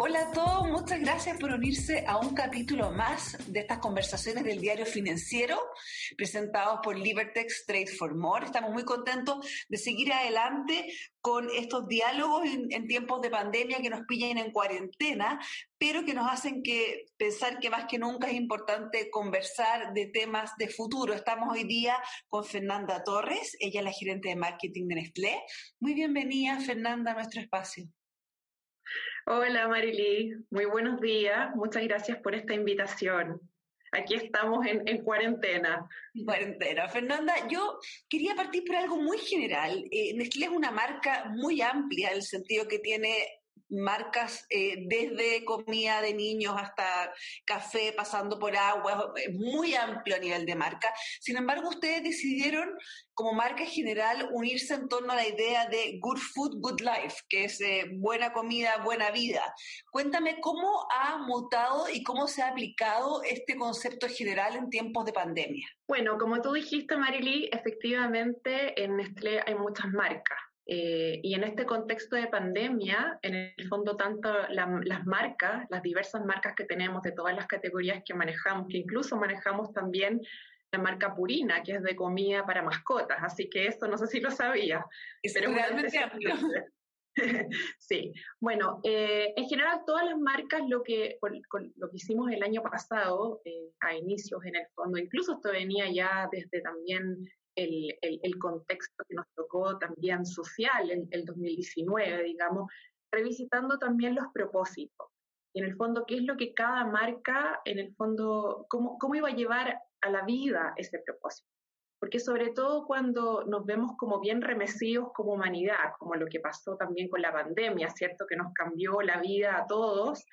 Hola a todos, muchas gracias por unirse a un capítulo más de estas conversaciones del diario financiero presentados por Libertex Trade for More. Estamos muy contentos de seguir adelante con estos diálogos en, tiempos de pandemia que nos pillan en cuarentena, pero que nos hacen que pensar que más que nunca es importante conversar de temas de futuro. Estamos hoy día con Fernanda Torres, ella es la gerente de marketing de Nestlé. Muy bienvenida, Fernanda, a nuestro espacio. Hola Marily, muy buenos días. Muchas gracias por esta invitación. Aquí estamos en, en cuarentena. Cuarentena. Fernanda, yo quería partir por algo muy general. Eh, Nestlé es una marca muy amplia, en el sentido que tiene marcas eh, desde comida de niños hasta café, pasando por agua, es muy amplio a nivel de marca. Sin embargo, ustedes decidieron como marca general unirse en torno a la idea de good food, good life, que es eh, buena comida, buena vida. Cuéntame cómo ha mutado y cómo se ha aplicado este concepto general en tiempos de pandemia. Bueno, como tú dijiste, Marily, efectivamente en Nestlé hay muchas marcas. Eh, y en este contexto de pandemia, en el fondo, tanto las marcas, las diversas marcas que tenemos de todas las categorías que manejamos, que incluso manejamos también la marca Purina, que es de comida para mascotas, así que esto no sé si lo sabía. Es realmente sí, bueno, eh, en general todas las marcas lo que, lo que hicimos el año pasado, eh, a inicios en el fondo, incluso esto venía ya desde también el, contexto que nos tocó también social en el 2019, digamos, revisitando también los propósitos. Y en el fondo, qué es lo que cada marca, en el fondo, cómo, cómo iba a llevar a la vida ese propósito. Porque sobre todo cuando nos vemos como bien remecidos como humanidad, como lo que pasó también con la pandemia, ¿cierto? Que nos cambió la vida a todos,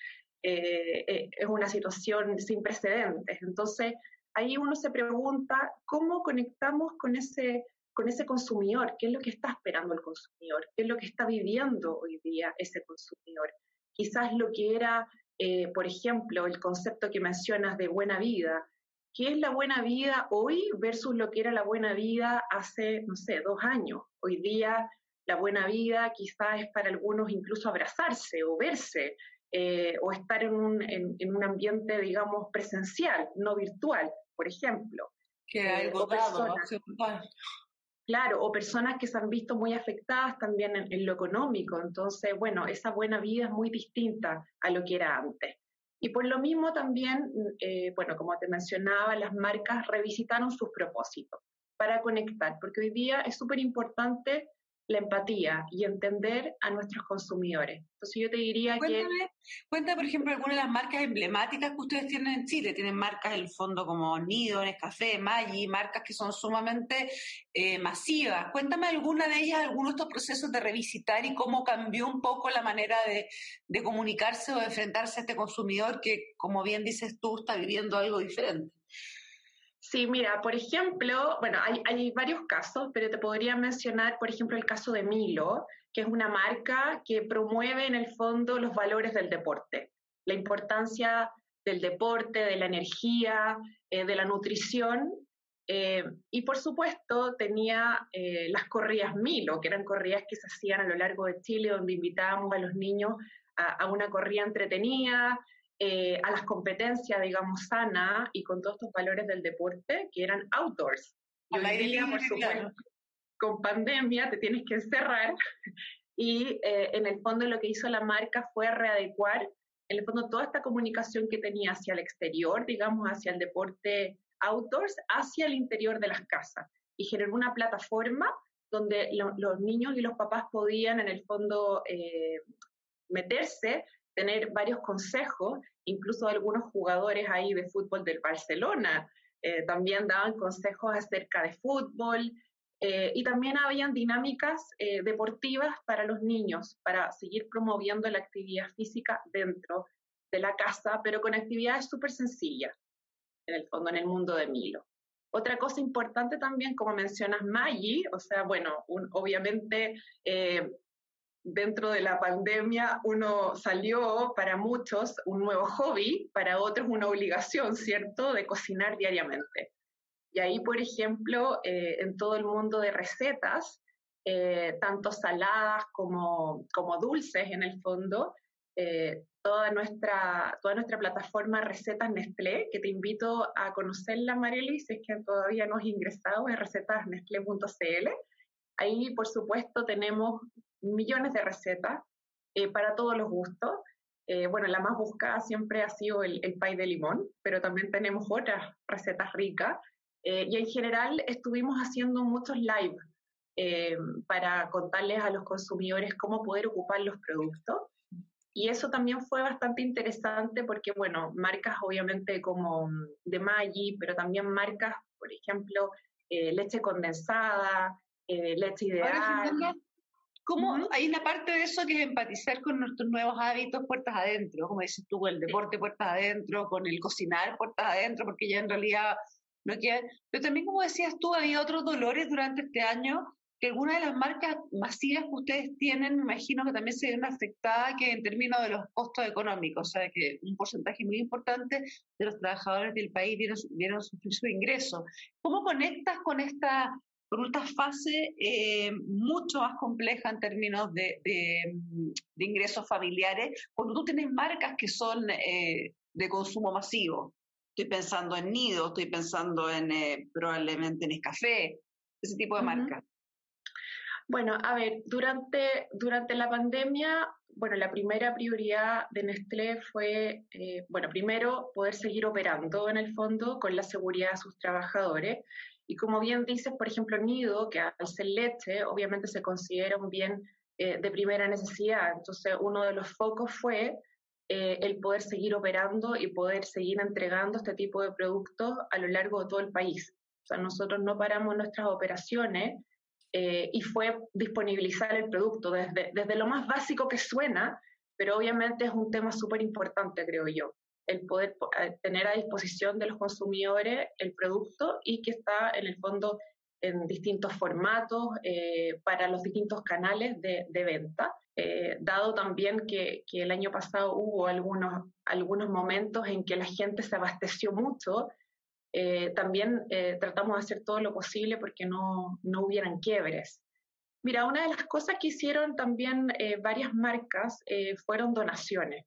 eh, eh, es una situación sin precedentes. Entonces, ahí uno se pregunta cómo conectamos con ese, con ese consumidor, qué es lo que está esperando el consumidor, qué es lo que está viviendo hoy día ese consumidor. Quizás lo que era, eh, por ejemplo, el concepto que mencionas de buena vida. ¿Qué es la buena vida hoy versus lo que era la buena vida hace, no sé, dos años? Hoy día la buena vida quizás es para algunos incluso abrazarse o verse, eh, o estar en un, en, un, ambiente, digamos, presencial, no virtual por ejemplo. Que hay votado, Claro, o personas que se han visto muy afectadas también en, lo económico. Entonces, bueno, esa buena vida es muy distinta a lo que era antes. Y por lo mismo también, eh, bueno, como te mencionaba, las marcas revisitaron sus propósitos para conectar, porque hoy día es súper importante la empatía y entender a nuestros consumidores. Entonces yo te diría que... Cuéntame, por ejemplo, algunas de las marcas emblemáticas que ustedes tienen en Chile. Tienen marcas en el fondo como Nido, Nescafé, Maggi, marcas que son sumamente eh, masivas. Cuéntame alguna de ellas, algunos de estos procesos de revisitar y cómo cambió un poco la manera de, de comunicarse o de enfrentarse a este consumidor que, como bien dices tú, está viviendo algo diferente. Sí, mira, por ejemplo, bueno, hay, varios casos, pero te podría mencionar, por ejemplo, el caso de Milo, que es una marca que promueve en el fondo los valores del deporte, la importancia del deporte, de la energía, eh, de la nutrición. Eh, y por supuesto tenía eh, las corridas Milo, que eran corridas que se hacían a lo largo de Chile, donde invitábamos a los niños a, a una corrida entretenida, eh, a las competencias, digamos, sana y con todos estos valores del deporte que eran outdoors. Y hoy día, por supuesto, con pandemia te tienes que encerrar. Y eh, en el fondo lo que hizo la marca fue readecuar, en el fondo, toda esta comunicación que tenía hacia el exterior, digamos, hacia el deporte outdoors, hacia el interior de las casas. Y generó una plataforma donde los niños y los papás podían, en el fondo, eh, meterse tener varios consejos, incluso algunos jugadores ahí de fútbol del Barcelona eh, también daban consejos acerca de fútbol eh, y también habían dinámicas eh, deportivas para los niños, para seguir promoviendo la actividad física dentro de la casa, pero con actividades súper sencillas, en el fondo, en el mundo de Milo. Otra cosa importante también, como mencionas Maggi, o sea, bueno, obviamente dentro de la pandemia uno salió para muchos un nuevo hobby, para otros una obligación, ¿cierto?, de cocinar diariamente. Y ahí, por ejemplo, eh, en todo el mundo de recetas, eh, tanto saladas como, como dulces en el fondo, eh, toda, nuestra, toda nuestra plataforma Recetas Nestlé, que te invito a conocerla, Marieli, si es que todavía no has ingresado, en recetasnestlé.cl. Ahí, por supuesto, tenemos millones de recetas eh, para todos los gustos. Eh, bueno, la más buscada siempre ha sido el, el pay de limón, pero también tenemos otras recetas ricas. y en general estuvimos haciendo muchos live para contarles a los consumidores cómo poder ocupar los productos. Y eso también fue bastante interesante porque, bueno, marcas obviamente como mm, de Maggi, pero también marcas, por ejemplo, eh, leche condensada, eh, leche ideal. ¿Cómo hay una parte de eso que es empatizar con nuestros nuevos hábitos puertas adentro? Como dices tú, el deporte puertas adentro, con el cocinar puertas adentro, porque ya en realidad no queda. Pero también, como decías tú, había otros dolores durante este año que algunas de las marcas masivas que ustedes tienen, me imagino que también se ven afectadas que en términos de los costos económicos, o sea, que un porcentaje muy importante de los trabajadores del país vieron, sufrir su ingreso. ¿Cómo conectas con esta, con esta fase eh, mucho más compleja en términos de, ingresos familiares, cuando tú tienes marcas que son eh, de consumo masivo? Estoy pensando en Nido, estoy pensando en eh, probablemente en Escafé, ese tipo de marcas. Bueno, a ver, durante, durante la pandemia, bueno, la primera prioridad de Nestlé fue, eh, bueno, primero poder seguir operando en el fondo con la seguridad de sus trabajadores. Y como bien dices, por ejemplo, Nido, que al ser leche, obviamente se considera un bien eh, de primera necesidad. Entonces, uno de los focos fue eh, el poder seguir operando y poder seguir entregando este tipo de productos a lo largo de todo el país. O sea, nosotros no paramos nuestras operaciones eh, y fue disponibilizar el producto desde, desde lo más básico que suena, pero obviamente es un tema súper importante, creo yo, el poder eh, tener a disposición de los consumidores el producto y que está en el fondo en distintos formatos eh, para los distintos canales de, venta, dado también que, el año pasado hubo algunos, algunos momentos en que la gente se abasteció mucho eh, también eh, tratamos de hacer todo lo posible porque no, no, hubieran quiebres. Mira, una de las cosas que hicieron también eh, varias marcas fueron donaciones.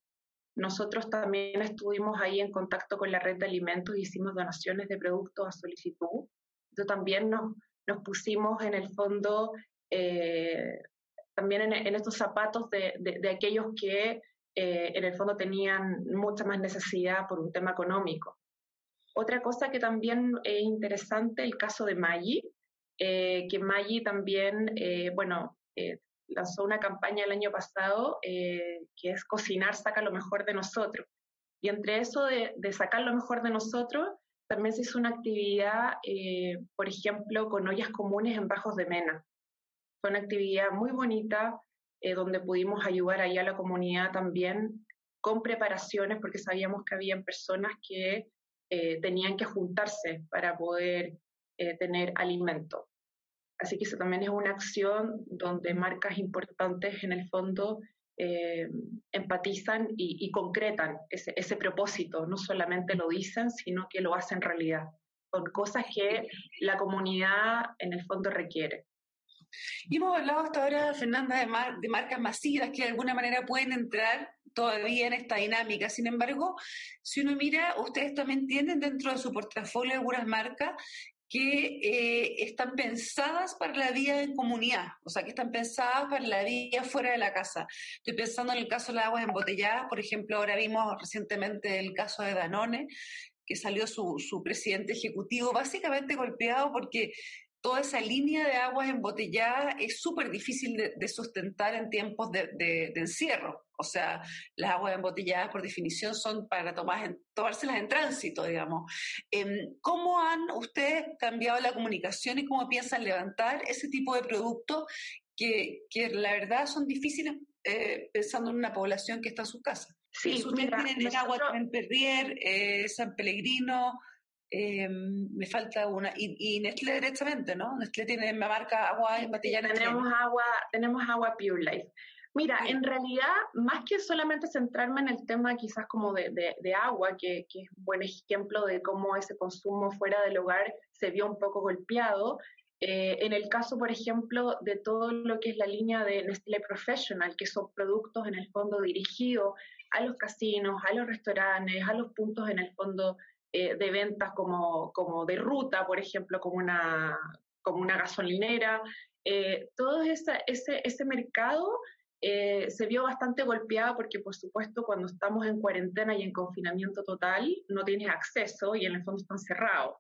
Nosotros también estuvimos ahí en contacto con la red de alimentos hicimos donaciones de productos a solicitud. Entonces también nos, nos pusimos en el fondo, también en, estos zapatos de, de, de aquellos que en el fondo tenían mucha más necesidad por un tema económico. Otra cosa que también es interesante, el caso de Maggi, eh, que Maggi también, eh, bueno, eh, lanzó una campaña el año pasado que es cocinar saca lo mejor de nosotros. Y entre eso de, de, sacar lo mejor de nosotros, también se hizo una actividad, por ejemplo, con ollas comunes en Bajos de Mena. Fue una actividad muy bonita donde pudimos ayudar ahí a la comunidad también con preparaciones porque sabíamos que habían personas que eh, tenían que juntarse para poder eh, tener alimento. Así que eso también es una acción donde marcas importantes en el fondo eh, empatizan y, concretan ese, ese, propósito, no solamente lo dicen, sino que lo hacen realidad, con cosas que la comunidad en el fondo requiere. Y hemos hablado hasta ahora, Fernanda, de, de, marcas masivas que de alguna manera pueden entrar todavía en esta dinámica. Sin embargo, si uno mira, ustedes también tienen dentro de su portafolio algunas marcas que eh, están pensadas para la vida en comunidad, o sea, que están pensadas para la vida fuera de la casa. Estoy pensando en el caso de las aguas embotelladas, por ejemplo, ahora vimos recientemente el caso de Danone, que salió su, su presidente ejecutivo básicamente golpeado porque toda esa línea de aguas embotelladas es súper difícil de, sustentar en tiempos de, encierro. O sea, las aguas embotelladas por definición son para tomar, tomárselas en tránsito, digamos. Em, ¿Cómo han ustedes cambiado la comunicación y cómo piensan levantar ese tipo de productos que, que la verdad son difíciles eh, pensando en una población que está en su casa? Sí, ustedes tienen agua en Perrier, eh, San Pellegrino, eh, me falta una. Y, y, Nestlé directamente, ¿no? Nestlé tiene la marca agua en Tenemos agua, tenemos agua Pure Life. Mira, en realidad, más que solamente centrarme en el tema quizás como de, de, agua, que, que, es un buen ejemplo de cómo ese consumo fuera del hogar se vio un poco golpeado, Eh, en el caso, por ejemplo, de todo lo que es la línea de Nestlé Professional, que son productos en el fondo dirigidos a los casinos, a los restaurantes, a los puntos en el fondo eh, de ventas como, como de ruta, por ejemplo, como una, como una gasolinera, eh, todo ese, ese mercado eh, se vio bastante golpeado porque, por supuesto, cuando estamos en cuarentena y en confinamiento total, no tienes acceso y en el fondo están cerrados.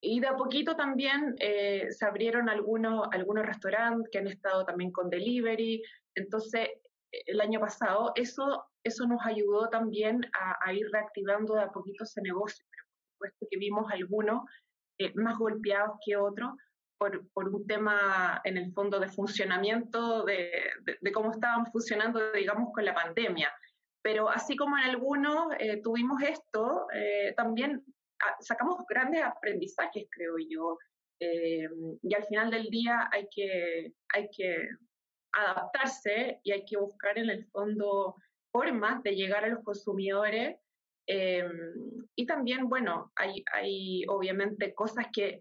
Y de a poquito también eh, se abrieron algunos, algunos restaurantes que han estado también con delivery. Entonces, el año pasado, eso, eso nos ayudó también a, ir reactivando de a poquito ese negocio. Pero por supuesto que vimos algunos eh, más golpeados que otros, por, por, un tema en el fondo de funcionamiento, de, de, cómo estaban funcionando, digamos, con la pandemia. Pero así como en algunos eh, tuvimos esto, eh, también ah, sacamos grandes aprendizajes, creo yo. Eh, y al final del día hay que, hay que adaptarse y hay que buscar en el fondo formas de llegar a los consumidores. y también, bueno, hay, hay obviamente cosas que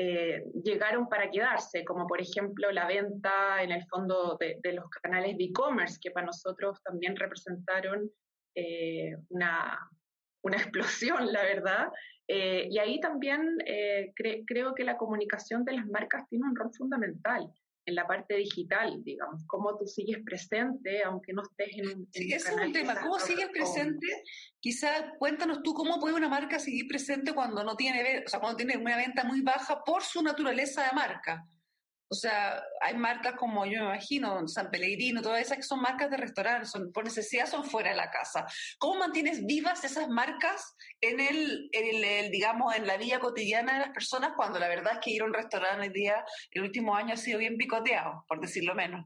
eh, llegaron para quedarse, como por ejemplo la venta en el fondo de, los canales de e-commerce, que para nosotros también representaron eh, una, una, explosión, la verdad. Eh, y ahí también creo que la comunicación de las marcas tiene un rol fundamental en la parte digital, digamos, cómo tú sigues presente aunque no estés en un... Sí, ese es un tema, ¿cómo sigues presente? Quizás cuéntanos tú cómo puede una marca seguir presente cuando no tiene, o sea, cuando tiene una venta muy baja por su naturaleza de marca. O sea, hay marcas como yo me imagino, San Pellegrino, todas esas que son marcas de restaurantes, son, por necesidad son fuera de la casa. ¿Cómo mantienes vivas esas marcas en el, digamos, en la vida cotidiana de las personas cuando la verdad es que ir a un restaurante el día, el último año ha sido bien picoteado, por decirlo menos?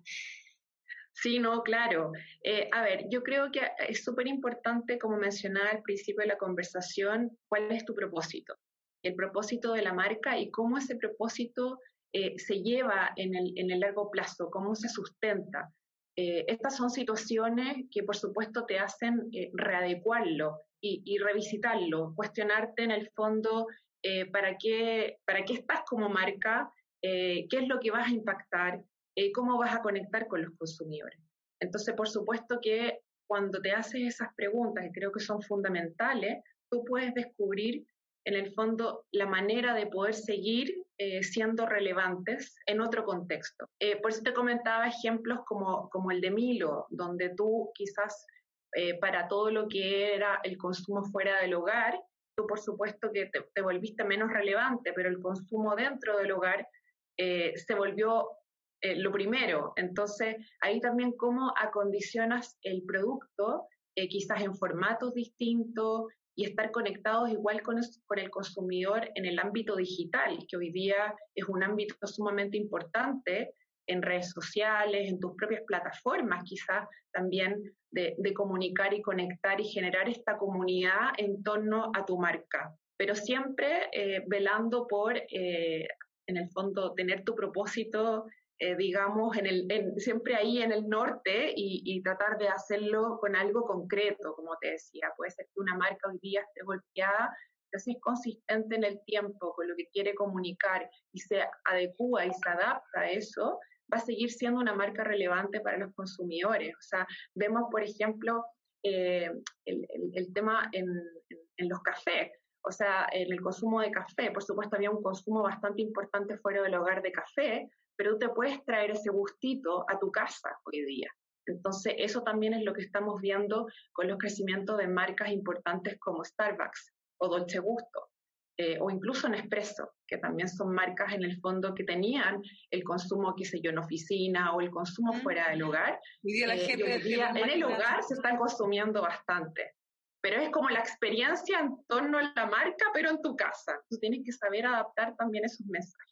Sí, no, claro. Eh, a ver, yo creo que es súper importante, como mencionaba al principio de la conversación, cuál es tu propósito, el propósito de la marca y cómo ese propósito eh, se lleva en el, en el, largo plazo, cómo se sustenta. Eh, estas son situaciones que por supuesto te hacen eh, readecuarlo y, revisitarlo, cuestionarte en el fondo para, qué, para qué estás como marca, qué es lo que vas a impactar, cómo vas a conectar con los consumidores. Entonces, por supuesto que cuando te haces esas preguntas, que creo que son fundamentales, tú puedes descubrir en el fondo la manera de poder seguir eh, siendo relevantes en otro contexto. Eh, por eso te comentaba ejemplos como, como el de Milo, donde tú quizás eh, para todo lo que era el consumo fuera del hogar, tú por supuesto que te, volviste menos relevante, pero el consumo dentro del hogar se volvió lo primero. Entonces, ahí también cómo acondicionas el producto, quizás en formatos distintos, y estar conectados igual con, el consumidor en el ámbito digital, que hoy día es un ámbito sumamente importante en redes sociales, en tus propias plataformas, quizás también de, comunicar y conectar y generar esta comunidad en torno a tu marca, pero siempre eh, velando por, eh, en el fondo, tener tu propósito eh, digamos, en el, siempre ahí en el norte y, tratar de hacerlo con algo concreto, como te decía. Puede ser que una marca hoy día esté golpeada, pero si es consistente en el tiempo con lo que quiere comunicar y se adecua y se adapta a eso, va a seguir siendo una marca relevante para los consumidores. O sea, vemos, por ejemplo, eh, el, tema en, en los cafés. O sea, en el consumo de café, por supuesto, había un consumo bastante importante fuera del hogar de café, pero tú te puedes traer ese gustito a tu casa hoy día. Entonces, eso también es lo que estamos viendo con los crecimientos de marcas importantes como Starbucks o Dolce Gusto, eh, o incluso Nespresso, que también son marcas en el fondo que tenían el consumo, qué sé yo, en oficina o el consumo fuera del hogar. Y la eh, en el hogar se están consumiendo bastante. Pero es como la experiencia en torno a la marca, pero en tu casa. Tú tienes que saber adaptar también esos mensajes.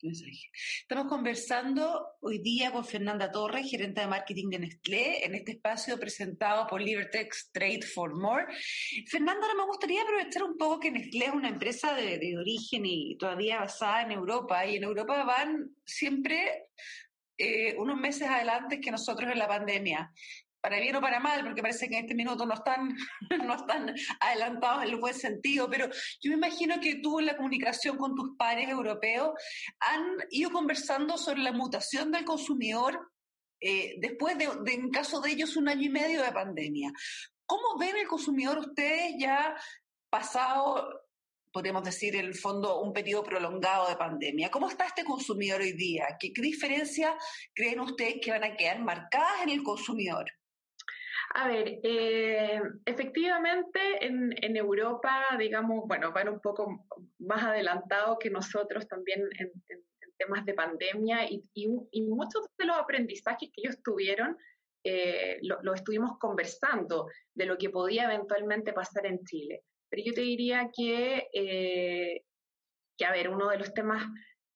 Estamos conversando hoy día con Fernanda Torres, gerente de marketing de Nestlé, en este espacio presentado por Libertex Trade for More. Fernanda, ahora me gustaría aprovechar un poco que Nestlé es una empresa de, origen y todavía basada en Europa, y en Europa van siempre eh, unos meses adelante que nosotros en la pandemia. Para bien o para mal, porque parece que en este minuto no están, no están adelantados en el buen sentido, pero yo me imagino que tú en la comunicación con tus pares europeos han ido conversando sobre la mutación del consumidor eh, después de, en caso de ellos, un año y medio de pandemia. ¿Cómo ven el consumidor ustedes ya pasado, podríamos decir, en el fondo, un periodo prolongado de pandemia? ¿Cómo está este consumidor hoy día? ¿Qué, qué diferencias creen ustedes que van a quedar marcadas en el consumidor? A ver, eh, efectivamente en, en, Europa, digamos, bueno, van un poco más adelantados que nosotros también en, en, temas de pandemia y, y, y, muchos de los aprendizajes que ellos tuvieron eh, lo, lo, estuvimos conversando de lo que podía eventualmente pasar en Chile. Pero yo te diría que, eh, que a ver, uno de los temas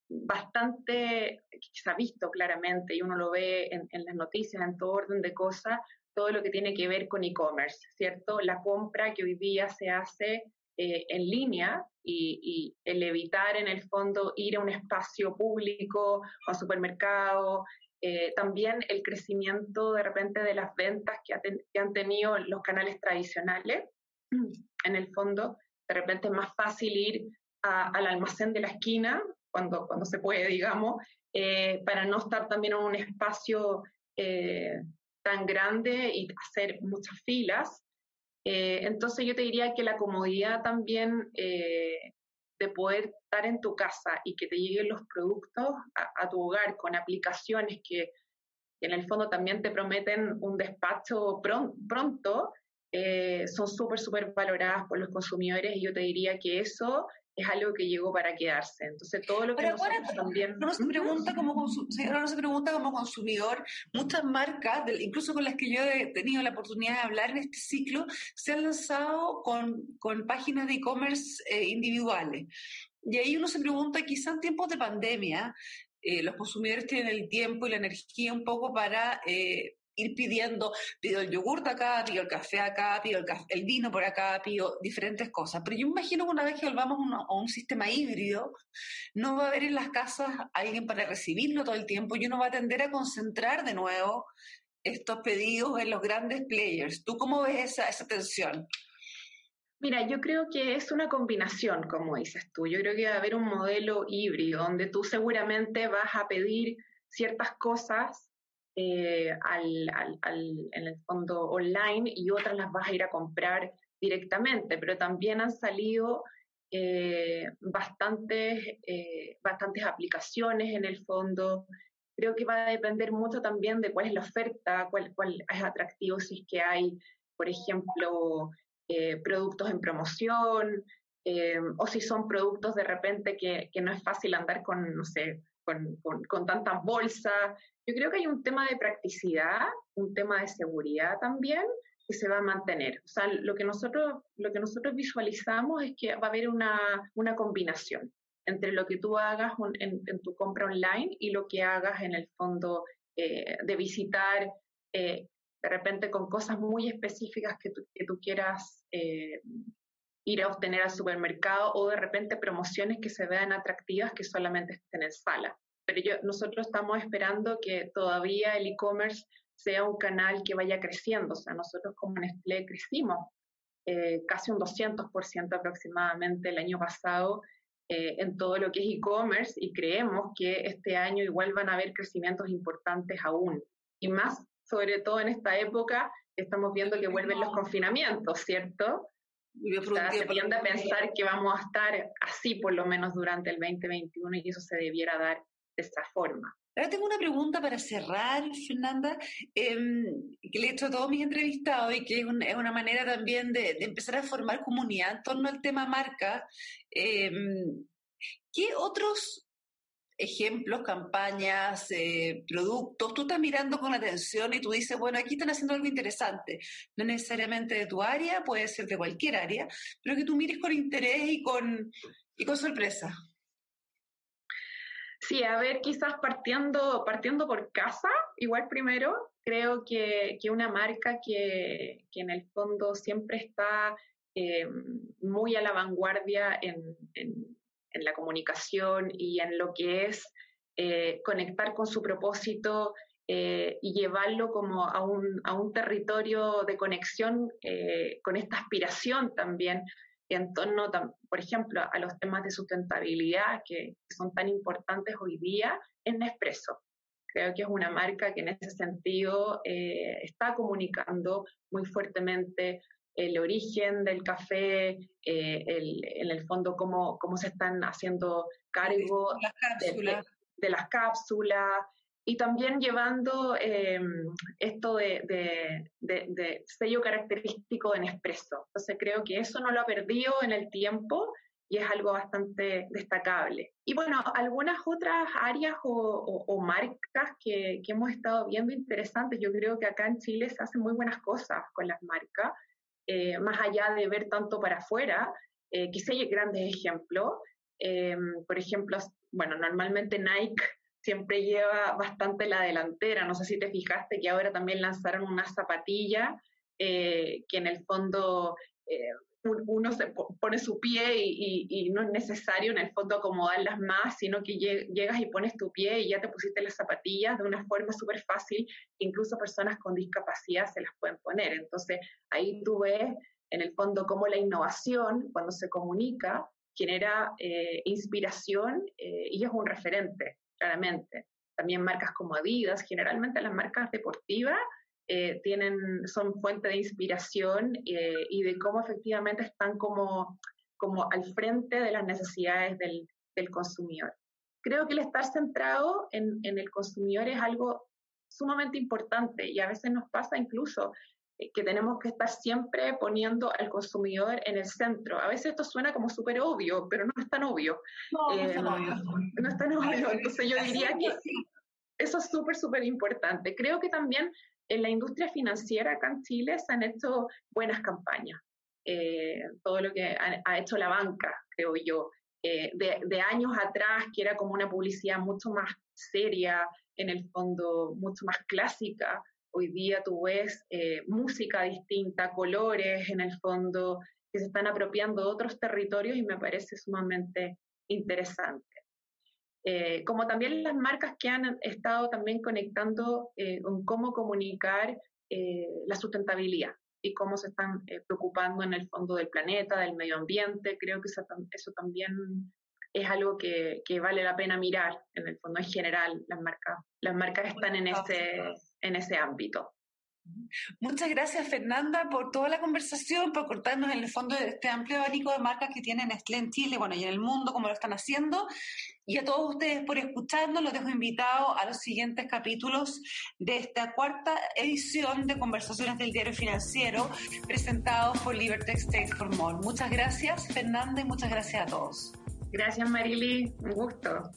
bastante que se ha visto claramente y uno lo ve en, en las noticias, en todo orden de cosas, todo lo que tiene que ver con e-commerce, ¿cierto? La compra que hoy día se hace eh, en línea y, y, el evitar en el fondo ir a un espacio público, a un supermercado, eh, también el crecimiento de repente de las ventas que, ha ten, que, han tenido los canales tradicionales, en el fondo, de repente es más fácil ir a, al almacén de la esquina, cuando, cuando se puede, digamos, eh, para no estar también en un espacio eh, tan grande y hacer muchas filas. Eh, entonces yo te diría que la comodidad también eh, de poder estar en tu casa y que te lleguen los productos a, a tu hogar con aplicaciones que, en el fondo también te prometen un despacho pron pronto, eh, son súper, súper valoradas por los consumidores y yo te diría que eso es algo que llegó para quedarse. Entonces, todo lo que Pero nosotros ahora, también... Uno se, pregunta como uno se pregunta como consumidor, muchas marcas, incluso con las que yo he tenido la oportunidad de hablar en este ciclo, se han lanzado con, con páginas de e-commerce eh, individuales. Y ahí uno se pregunta, quizá en tiempos de pandemia, eh, los consumidores tienen el tiempo y la energía un poco para eh, ir pidiendo, pido el yogurt acá, pido el café acá, pido el, café, el vino por acá, pido diferentes cosas. Pero yo imagino que una vez que volvamos a un, a un, sistema híbrido, no va a haber en las casas alguien para recibirlo todo el tiempo y uno va a tender a concentrar de nuevo estos pedidos en los grandes players. ¿Tú cómo ves esa, esa tensión? Mira, yo creo que es una combinación, como dices tú. Yo creo que va a haber un modelo híbrido donde tú seguramente vas a pedir ciertas cosas eh, al, al, en el fondo online y otras las vas a ir a comprar directamente, pero también han salido eh, bastantes, eh, bastantes aplicaciones en el fondo. Creo que va a depender mucho también de cuál es la oferta, cuál, cuál es atractivo si es que hay, por ejemplo, productos en promoción, o si son productos de repente que, que no es fácil andar con, no sé, con, con, con tantas bolsas. Yo creo que hay un tema de practicidad, un tema de seguridad también que se va a mantener. O sea, lo que nosotros, lo que nosotros visualizamos es que va a haber una, una combinación entre lo que tú hagas un, en, en, tu compra online y lo que hagas en el fondo eh, de visitar eh, de repente con cosas muy específicas que tú, que tú quieras eh, ir a obtener al supermercado o de repente promociones que se vean atractivas que solamente estén en sala. Pero yo, nosotros estamos esperando que todavía el e-commerce sea un canal que vaya creciendo. O sea, nosotros como Nestlé crecimos eh, casi un 200% aproximadamente el año pasado eh, en todo lo que es e-commerce y creemos que este año igual van a haber crecimientos importantes aún. Y más, sobre todo en esta época, estamos viendo que vuelven los confinamientos, ¿cierto? O sea, se tiende a pensar que vamos a estar así por lo menos durante el 2021 y eso se debiera dar de esa forma. Ahora tengo una pregunta para cerrar, Fernanda, eh, que le he hecho a todos mis entrevistados y que es, un, es una manera también de, de, empezar a formar comunidad en torno al tema marca. Eh, ¿Qué otros ejemplos, campañas, eh, productos, tú estás mirando con atención y tú dices, bueno, aquí están haciendo algo interesante, no necesariamente de tu área, puede ser de cualquier área, pero que tú mires con interés y con, y con sorpresa. Sí, a ver, quizás partiendo, partiendo por casa, igual primero, creo que, que una marca que, que, en el fondo siempre está eh, muy a la vanguardia en, en, en la comunicación y en lo que es eh, conectar con su propósito eh, y llevarlo como a un, a un territorio de conexión eh, con esta aspiración también en torno, por ejemplo, a los temas de sustentabilidad que, son tan importantes hoy día en Nespresso. Creo que es una marca que en ese sentido está comunicando muy fuertemente el origen del café, en el fondo cómo, cómo se están haciendo cargo de las cápsulas, y también llevando em, esto de, sello característico de Nespresso. Entonces creo que eso no lo ha perdido en el tiempo y es algo bastante destacable. Y bueno, algunas otras áreas o, marcas que, hemos estado viendo interesantes, yo creo que acá en Chile se hacen muy buenas cosas con las marcas, eh, más allá de ver tanto para afuera, eh, quizá hay grandes ejemplos. Em, por ejemplo, bueno, normalmente Nike siempre lleva bastante la delantera. No sé si te fijaste que ahora también lanzaron una zapatilla eh, que en el fondo eh, se pone su pie y, no es necesario en el fondo acomodarlas más, sino que llegas y pones tu pie y ya te pusiste las zapatillas de una forma súper fácil, incluso personas con discapacidad se las pueden poner. Entonces ahí tú ves en el fondo cómo la innovación, cuando se comunica, genera eh, inspiración y es un referente claramente. También marcas como Adidas, generalmente las marcas deportivas eh, tienen, son fuente de inspiración eh, y de cómo efectivamente están como, como al frente de las necesidades del, del consumidor. Creo que el estar centrado en, en, el consumidor es algo sumamente importante y a veces nos pasa incluso eh, que tenemos que estar siempre poniendo al consumidor en el centro. A veces esto suena como súper obvio, pero no es tan obvio. No, no es tan obvio. No es tan obvio. Entonces yo diría que eso es súper, súper importante. Creo que también en la industria financiera acá en Chile se han hecho buenas campañas. Eh, todo lo que ha, hecho la banca, creo yo, eh, de, de, años atrás, que era como una publicidad mucho más seria, en el fondo mucho más clásica, Hoy día tú ves eh, música distinta, colores en el fondo, que se están apropiando de otros territorios y me parece sumamente interesante. Eh, como también las marcas que han estado también conectando eh, con cómo comunicar la sustentabilidad y cómo se están preocupando en el fondo del planeta, del medio ambiente. Creo que eso, eso también es algo que, que, vale la pena mirar en el fondo en general. Las marcas, las marcas están en ese, en ese ámbito. Muchas gracias, Fernanda, por toda la conversación, por cortarnos en el fondo de este amplio abanico de marcas que tienen Nestlé en Chile, bueno, y en el mundo, como lo están haciendo. Y a todos ustedes por escucharnos, los dejo invitados a los siguientes capítulos de esta cuarta edición de Conversaciones del Diario Financiero, presentados por Liberty States for More. Muchas gracias, Fernanda, y muchas gracias a todos. Gracias, Marily. Un gusto.